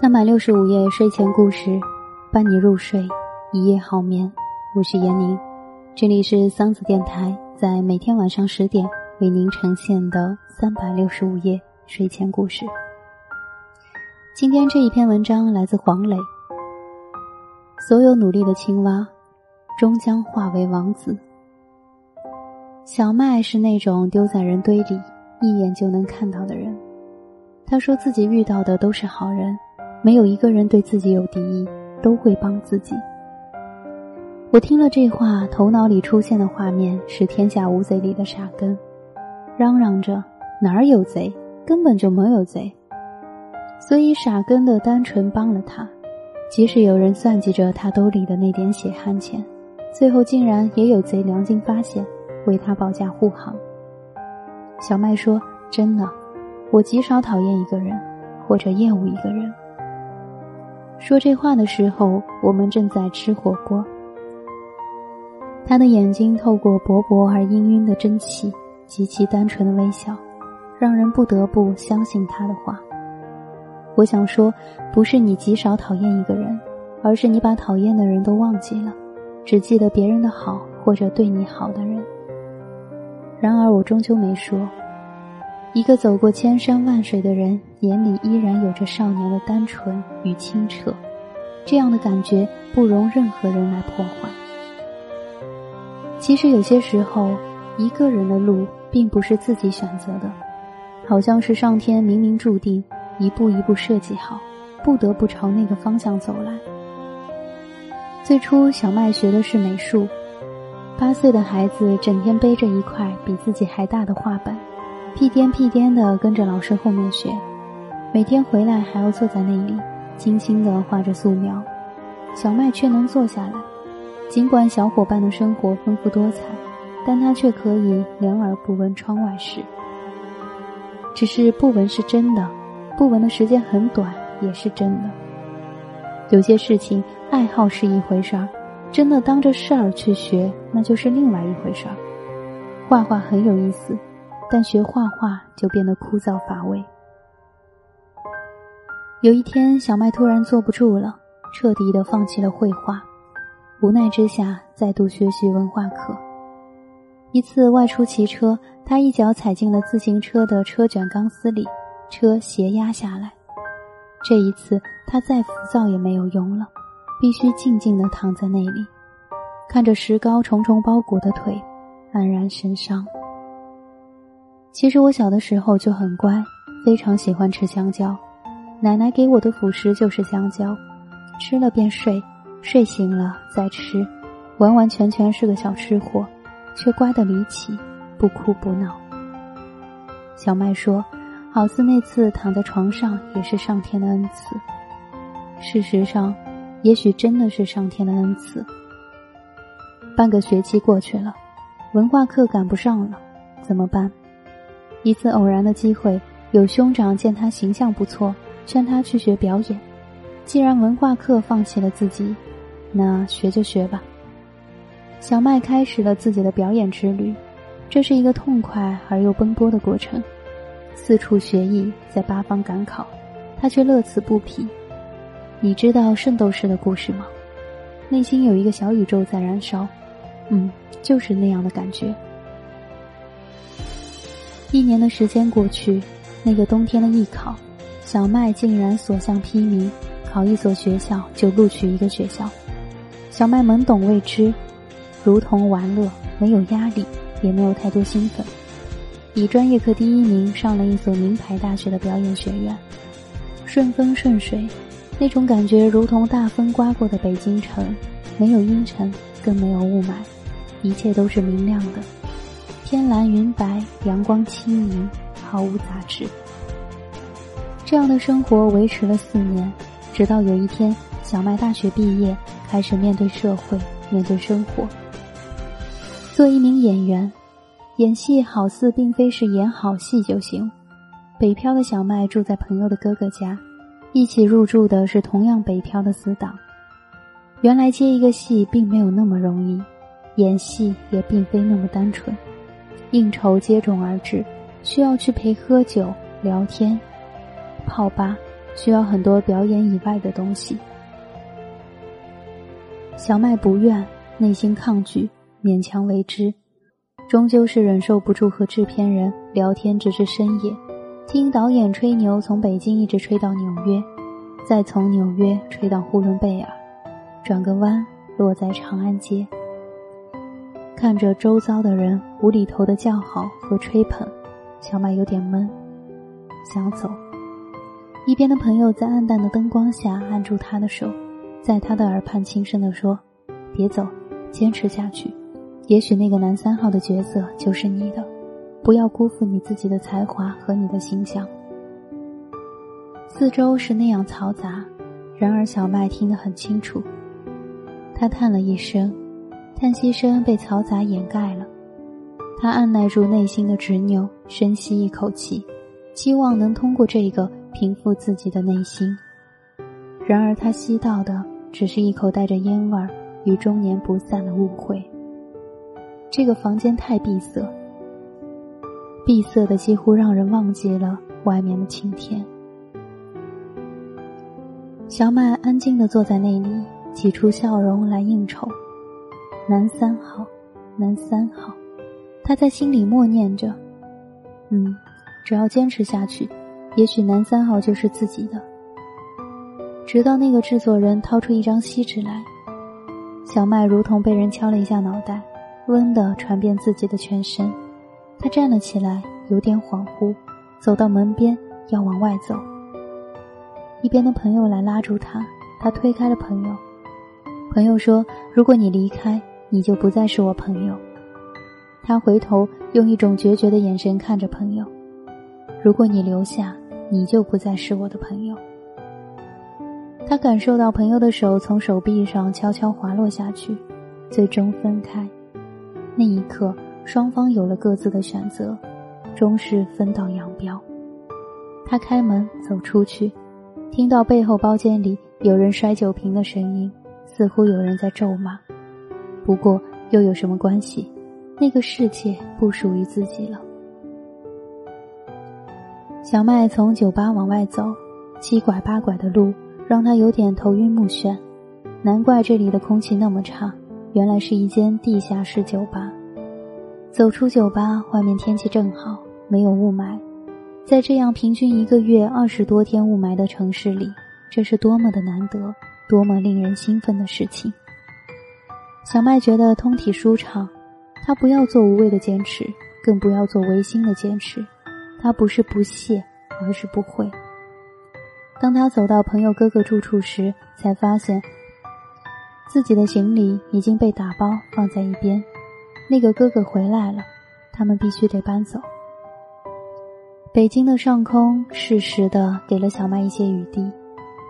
三百六十五夜睡前故事，伴你入睡，一夜好眠。我是闫宁，这里是桑子电台，在每天晚上十点为您呈现的三百六十五夜睡前故事。今天这一篇文章来自黄磊。所有努力的青蛙，终将化为王子。小麦是那种丢在人堆里一眼就能看到的人。他说自己遇到的都是好人。没有一个人对自己有敌意，都会帮自己。我听了这话，头脑里出现的画面是《天下无贼》里的傻根，嚷嚷着哪儿有贼，根本就没有贼。所以傻根的单纯帮了他，即使有人算计着他兜里的那点血汗钱，最后竟然也有贼良心发现，为他保驾护航。小麦说：“真的，我极少讨厌一个人，或者厌恶一个人。”说这话的时候，我们正在吃火锅。他的眼睛透过薄薄而氤氲的蒸汽，极其单纯的微笑，让人不得不相信他的话。我想说，不是你极少讨厌一个人，而是你把讨厌的人都忘记了，只记得别人的好或者对你好的人。然而，我终究没说。一个走过千山万水的人，眼里依然有着少年的单纯与清澈，这样的感觉不容任何人来破坏。其实有些时候，一个人的路并不是自己选择的，好像是上天冥冥注定，一步一步设计好，不得不朝那个方向走来。最初，小麦学的是美术，八岁的孩子整天背着一块比自己还大的画板。屁颠屁颠地跟着老师后面学，每天回来还要坐在那里，精心地画着素描。小麦却能坐下来，尽管小伙伴的生活丰富多彩，但他却可以两耳不闻窗外事。只是不闻是真的，不闻的时间很短也是真的。有些事情，爱好是一回事儿，真的当着事儿去学，那就是另外一回事儿。画画很有意思。但学画画就变得枯燥乏味。有一天，小麦突然坐不住了，彻底的放弃了绘画，无奈之下再度学习文化课。一次外出骑车，他一脚踩进了自行车的车卷钢丝里，车斜压下来。这一次，他再浮躁也没有用了，必须静静的躺在那里，看着石膏重重包裹的腿，黯然神伤。其实我小的时候就很乖，非常喜欢吃香蕉。奶奶给我的辅食就是香蕉，吃了便睡，睡醒了再吃，完完全全是个小吃货，却乖得离奇，不哭不闹。小麦说：“好似那次躺在床上也是上天的恩赐。”事实上，也许真的是上天的恩赐。半个学期过去了，文化课赶不上了，怎么办？一次偶然的机会，有兄长见他形象不错，劝他去学表演。既然文化课放弃了自己，那学就学吧。小麦开始了自己的表演之旅，这是一个痛快而又奔波的过程。四处学艺，在八方赶考，他却乐此不疲。你知道圣斗士的故事吗？内心有一个小宇宙在燃烧，嗯，就是那样的感觉。一年的时间过去，那个冬天的艺考，小麦竟然所向披靡，考一所学校就录取一个学校。小麦懵懂未知，如同玩乐，没有压力，也没有太多兴奋。以专业课第一名上了一所名牌大学的表演学院，顺风顺水，那种感觉如同大风刮过的北京城，没有阴沉，更没有雾霾，一切都是明亮的。天蓝云白，阳光清明，毫无杂质。这样的生活维持了四年，直到有一天，小麦大学毕业，开始面对社会，面对生活。做一名演员，演戏好似并非是演好戏就行。北漂的小麦住在朋友的哥哥家，一起入住的是同样北漂的死党。原来接一个戏并没有那么容易，演戏也并非那么单纯。应酬接踵而至，需要去陪喝酒、聊天、泡吧，需要很多表演以外的东西。小麦不愿，内心抗拒，勉强为之，终究是忍受不住和制片人聊天直至深夜，听导演吹牛，从北京一直吹到纽约，再从纽约吹到呼伦贝尔，转个弯落在长安街。看着周遭的人无厘头的叫好和吹捧，小麦有点闷，想走。一边的朋友在暗淡的灯光下按住他的手。在他的耳畔轻声地说：“别走，坚持下去。也许那个男三号的角色就是你的，不要辜负你自己的才华和你的形象。”四周是那样嘈杂，然而小麦听得很清楚。他叹了一声，叹息声被嘈杂掩盖了。他按耐住内心的执拗，深吸一口气，希望能通过这个平复自己的内心。然而他吸到的。只是一口带着烟味儿与终年不散的误会。这个房间太闭塞，闭塞的几乎让人忘记了外面的晴天。小麦安静的坐在那里，挤出笑容来应酬。男三号，男三号，他在心里默念着：“嗯，只要坚持下去，也许男三号就是自己的。”直到那个制作人掏出一张锡纸来，小麦如同被人敲了一下脑袋，温的传遍自己的全身。他站了起来，有点恍惚，走到门边要往外走。一边的朋友来拉住他，他推开了朋友。朋友说：“如果你离开，你就不再是我朋友。”他回头用一种决绝的眼神看着朋友：“如果你留下，你就不再是我的朋友。”他感受到朋友的手从手臂上悄悄滑落下去，最终分开。那一刻，双方有了各自的选择，终是分道扬镳。他开门走出去，听到背后包间里有人摔酒瓶的声音，似乎有人在咒骂。不过又有什么关系？那个世界不属于自己了。小麦从酒吧往外走，七拐八拐的路。让他有点头晕目眩，难怪这里的空气那么差，原来是一间地下室酒吧。走出酒吧，外面天气正好，没有雾霾。在这样平均一个月二十多天雾霾的城市里，这是多么的难得，多么令人兴奋的事情。小麦觉得通体舒畅，他不要做无谓的坚持，更不要做违心的坚持。他不是不屑，而是不会。当他走到朋友哥哥住处时，才发现自己的行李已经被打包放在一边。那个哥哥回来了，他们必须得搬走。北京的上空适时的给了小麦一些雨滴，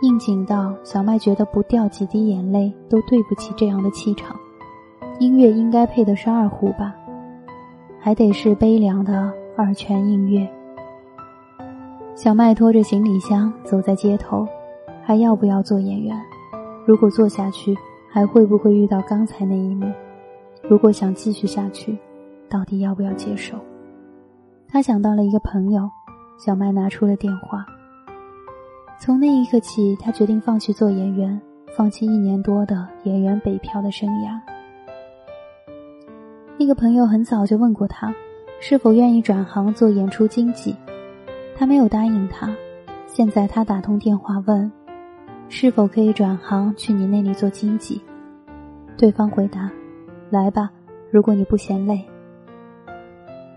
应景到小麦觉得不掉几滴眼泪都对不起这样的气场。音乐应该配的是二胡吧，还得是悲凉的二泉映月。小麦拖着行李箱走在街头，还要不要做演员？如果做下去，还会不会遇到刚才那一幕？如果想继续下去，到底要不要接受？他想到了一个朋友，小麦拿出了电话。从那一刻起，他决定放弃做演员，放弃一年多的演员北漂的生涯。那个朋友很早就问过他，是否愿意转行做演出经纪。他没有答应他，现在他打通电话问，是否可以转行去你那里做经纪？对方回答：“来吧，如果你不嫌累。”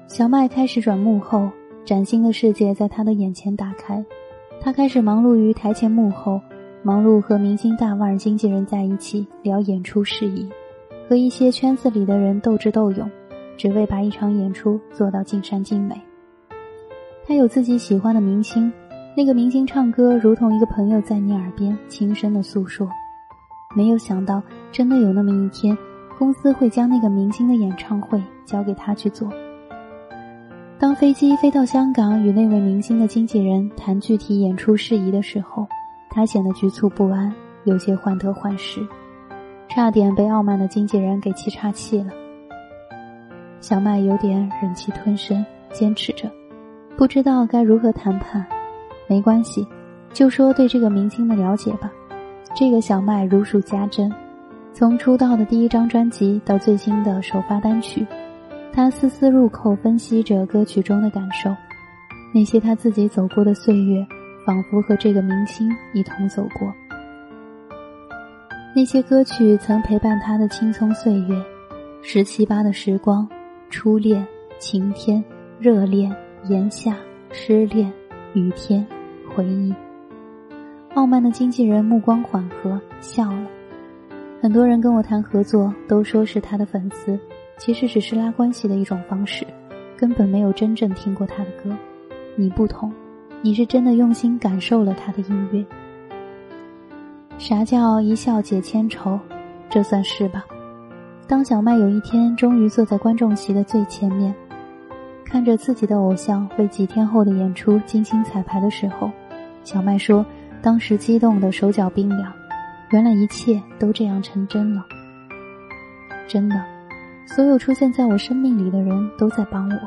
小麦开始转幕后，崭新的世界在他的眼前打开。他开始忙碌于台前幕后，忙碌和明星大腕经纪人在一起聊演出事宜，和一些圈子里的人斗智斗勇，只为把一场演出做到尽善尽美。他有自己喜欢的明星，那个明星唱歌如同一个朋友在你耳边轻声的诉说。没有想到，真的有那么一天，公司会将那个明星的演唱会交给他去做。当飞机飞到香港与那位明星的经纪人谈具体演出事宜的时候，他显得局促不安，有些患得患失，差点被傲慢的经纪人给气岔气了。小麦有点忍气吞声，坚持着，不知道该如何谈判。没关系，就说对这个明星的了解吧。这个小麦如数家珍，从出道的第一张专辑到最新的首发单曲，他丝丝入扣分析着歌曲中的感受。那些他自己走过的岁月，仿佛和这个明星一同走过。那些歌曲曾陪伴他的青葱岁月，十七八的时光，初恋、晴天、热恋、炎夏、失恋、雨天、回忆。傲慢的经纪人目光缓和，笑了。很多人跟我谈合作，都说是他的粉丝，其实只是拉关系的一种方式，根本没有真正听过他的歌。你不同，你是真的用心感受了他的音乐。啥叫一笑解千愁？这算是吧。当小麦有一天终于坐在观众席的最前面，看着自己的偶像为几天后的演出精心彩排的时候，小麦说。当时激动的手脚冰凉，原来一切都这样成真了。真的，所有出现在我生命里的人都在帮我，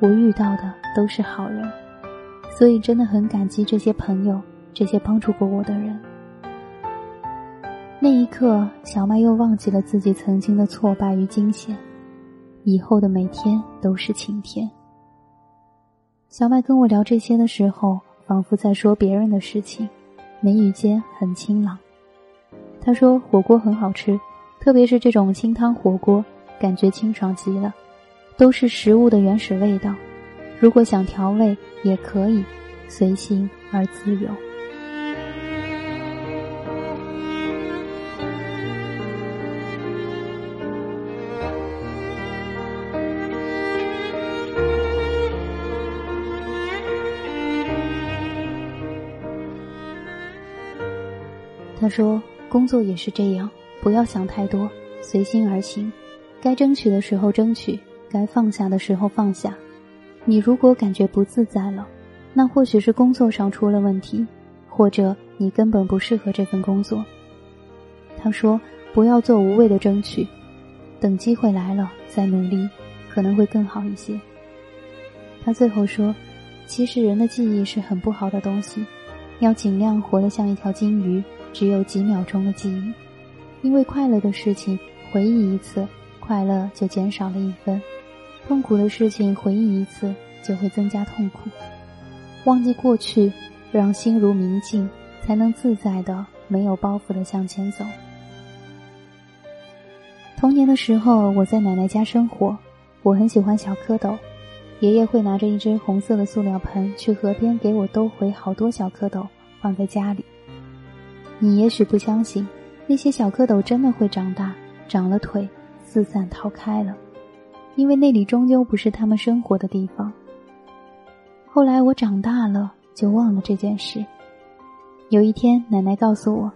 我遇到的都是好人，所以真的很感激这些朋友，这些帮助过我的人。那一刻，小麦又忘记了自己曾经的挫败与惊险，以后的每天都是晴天。小麦跟我聊这些的时候，仿佛在说别人的事情。眉宇间很清朗，他说火锅很好吃，特别是这种清汤火锅，感觉清爽极了，都是食物的原始味道。如果想调味也可以，随心而自由。他说：“工作也是这样，不要想太多，随心而行。该争取的时候争取，该放下的时候放下。你如果感觉不自在了，那或许是工作上出了问题，或者你根本不适合这份工作。”他说：“不要做无谓的争取，等机会来了再努力，可能会更好一些。”他最后说：“其实人的记忆是很不好的东西，要尽量活得像一条金鱼。”只有几秒钟的记忆，因为快乐的事情回忆一次，快乐就减少了一分；痛苦的事情回忆一次，就会增加痛苦。忘记过去，让心如明镜，才能自在的、没有包袱的向前走。童年的时候，我在奶奶家生活，我很喜欢小蝌蚪，爷爷会拿着一只红色的塑料盆去河边给我兜回好多小蝌蚪，放在家里。你也许不相信，那些小蝌蚪真的会长大，长了腿，四散逃开了，因为那里终究不是他们生活的地方。后来我长大了，就忘了这件事。有一天，奶奶告诉我，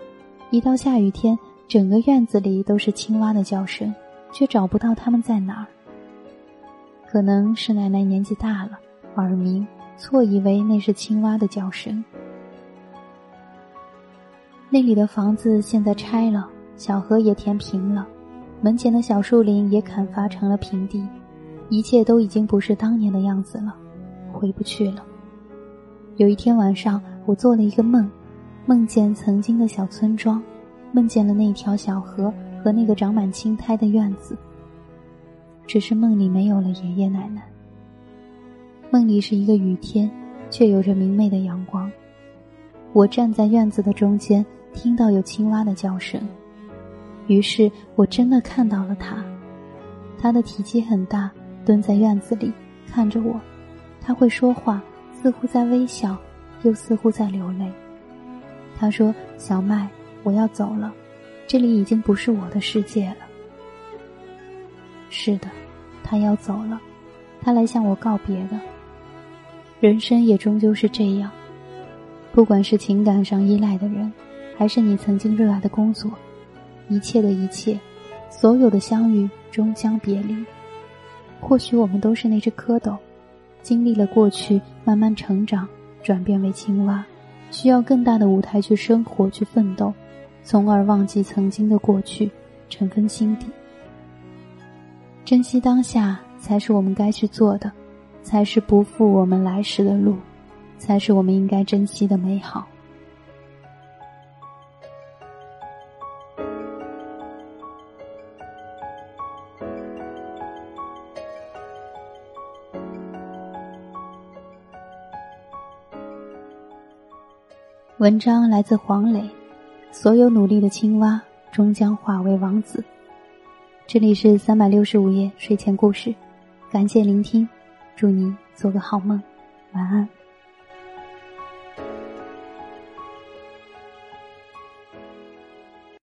一到下雨天，整个院子里都是青蛙的叫声，却找不到它们在哪儿。可能是奶奶年纪大了，耳鸣，错以为那是青蛙的叫声。那里的房子现在拆了，小河也填平了，门前的小树林也砍伐成了平地，一切都已经不是当年的样子了，回不去了。有一天晚上，我做了一个梦，梦见曾经的小村庄，梦见了那条小河和那个长满青苔的院子。只是梦里没有了爷爷奶奶。梦里是一个雨天，却有着明媚的阳光。我站在院子的中间。听到有青蛙的叫声，于是我真的看到了它。它的体积很大，蹲在院子里看着我。它会说话，似乎在微笑，又似乎在流泪。他说：“小麦，我要走了，这里已经不是我的世界了。”是的，他要走了，他来向我告别的。人生也终究是这样，不管是情感上依赖的人。还是你曾经热爱的工作，一切的一切，所有的相遇终将别离。或许我们都是那只蝌蚪，经历了过去，慢慢成长，转变为青蛙，需要更大的舞台去生活、去奋斗，从而忘记曾经的过去，尘封心底。珍惜当下，才是我们该去做的，才是不负我们来时的路，才是我们应该珍惜的美好。文章来自黄磊。所有努力的青蛙，终将化为王子。这里是三百六十五夜睡前故事，感谢聆听，祝你做个好梦，晚安。